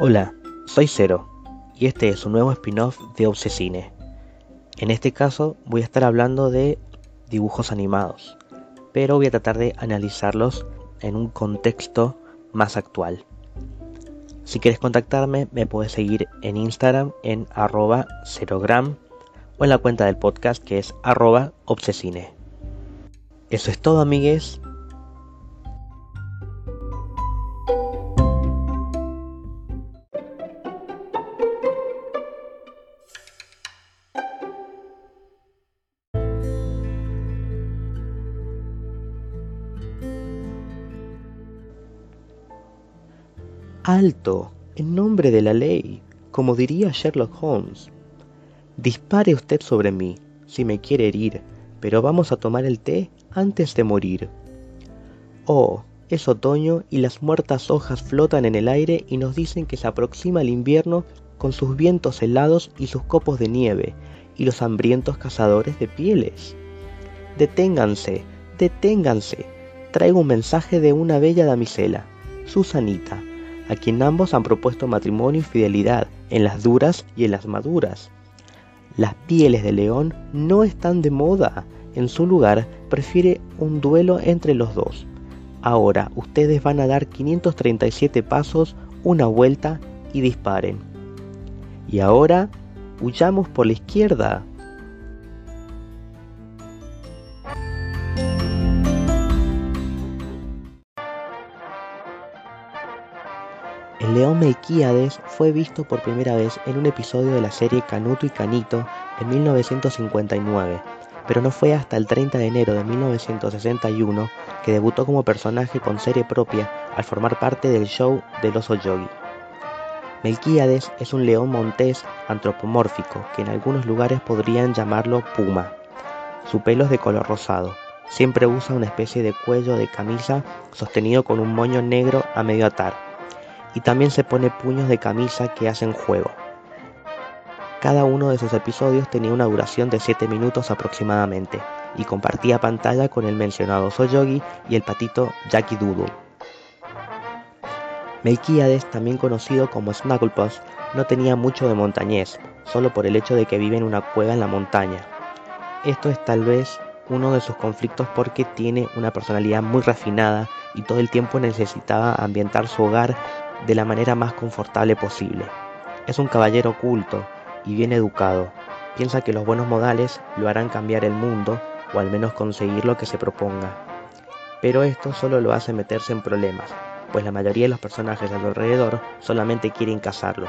Hola, soy Cero y este es un nuevo spin-off de Obsesine. En este caso voy a estar hablando de dibujos animados, pero voy a tratar de analizarlos en un contexto más actual. Si quieres contactarme, me puedes seguir en Instagram en arroba cerogram o en la cuenta del podcast que es arroba obsesine. Eso es todo amigues, Alto, en nombre de la ley, como diría Sherlock Holmes. Dispare usted sobre mí, si me quiere herir, pero vamos a tomar el té antes de morir. Oh, es otoño y las muertas hojas flotan en el aire y nos dicen que se aproxima el invierno con sus vientos helados y sus copos de nieve y los hambrientos cazadores de pieles. Deténganse, deténganse. Traigo un mensaje de una bella damisela, Susanita, a quien ambos han propuesto matrimonio y fidelidad en las duras y en las maduras. Las pieles de león no están de moda, en su lugar prefiere un duelo entre los dos. Ahora ustedes van a dar 537 pasos, una vuelta y disparen. Y ahora huyamos por la izquierda, El león Melquíades fue visto por primera vez en un episodio de la serie Canuto y Canito en 1959, pero no fue hasta el 30 de enero de 1961 que debutó como personaje con serie propia al formar parte del show del oso yogi. Melquíades es un león montés antropomórfico que en algunos lugares podrían llamarlo puma. Su pelo es de color rosado. Siempre usa una especie de cuello de camisa sostenido con un moño negro a medio atar y también se pone puños de camisa que hacen juego. Cada uno de esos episodios tenía una duración de 7 minutos aproximadamente y compartía pantalla con el mencionado Soyogi y el patito Jackie Doodle. Melquíades, también conocido como Snugglepuss, no tenía mucho de montañés, solo por el hecho de que vive en una cueva en la montaña. Esto es tal vez uno de sus conflictos porque tiene una personalidad muy refinada y todo el tiempo necesitaba ambientar su hogar de la manera más confortable posible. Es un caballero oculto y bien educado. Piensa que los buenos modales lo harán cambiar el mundo o al menos conseguir lo que se proponga. Pero esto solo lo hace meterse en problemas, pues la mayoría de los personajes alrededor solamente quieren cazarlo.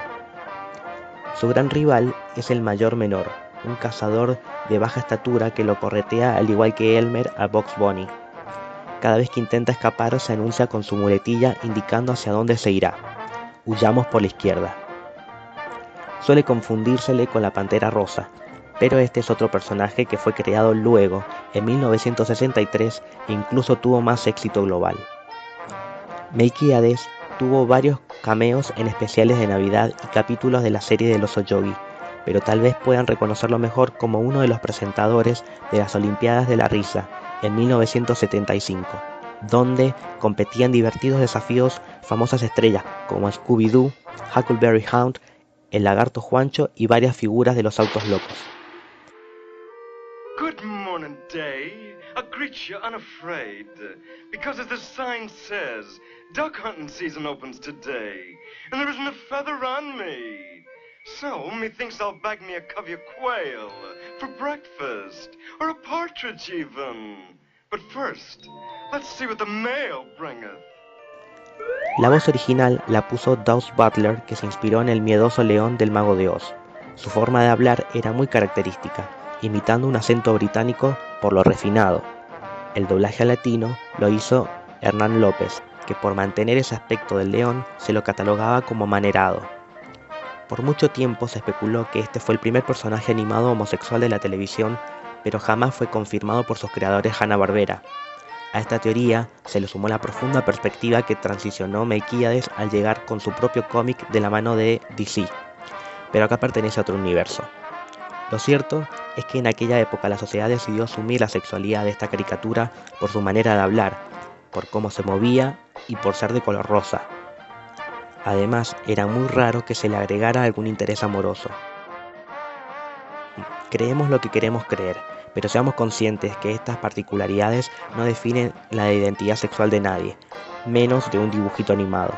Su gran rival es el mayor menor, un cazador de baja estatura que lo corretea al igual que Elmer a Box Bunny. Cada vez que intenta escapar se anuncia con su muletilla indicando hacia dónde se irá. Huyamos por la izquierda. Suele confundírsele con la Pantera Rosa, pero este es otro personaje que fue creado luego, en 1963, e incluso tuvo más éxito global. Melquiades tuvo varios cameos en especiales de Navidad y capítulos de la serie de los Oyogi, pero tal vez puedan reconocerlo mejor como uno de los presentadores de las Olimpiadas de la Risa, en 1975, donde competían divertidos desafíos famosas estrellas como Scooby-Doo, Huckleberry Hound, el lagarto Juancho y varias figuras de los autos locos. Good morning, day. I greet you unafraid. Because as the sign says, duck hunting season opens today. And there isn't a feather on me. So, methinks I'll bag me a covey of quail for breakfast, or a partridge even. But first, let's see what the mail bringeth. La voz original la puso Dawes Butler, que se inspiró en el miedoso león del mago de Oz. Su forma de hablar era muy característica, imitando un acento británico por lo refinado. El doblaje al latino lo hizo Hernán López, que por mantener ese aspecto del león se lo catalogaba como manerado. Por mucho tiempo se especuló que este fue el primer personaje animado homosexual de la televisión, pero jamás fue confirmado por sus creadores Hanna-Barbera. A esta teoría se le sumó la profunda perspectiva que transicionó Melquíades al llegar con su propio cómic de la mano de DC, pero acá pertenece a otro universo. Lo cierto es que en aquella época la sociedad decidió asumir la sexualidad de esta caricatura por su manera de hablar, por cómo se movía y por ser de color rosa, Además, era muy raro que se le agregara algún interés amoroso. Creemos lo que queremos creer, pero seamos conscientes que estas particularidades no definen la identidad sexual de nadie, menos de un dibujito animado.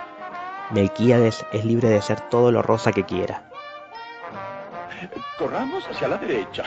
Melquíades es libre de ser todo lo rosa que quiera. Corramos hacia la derecha.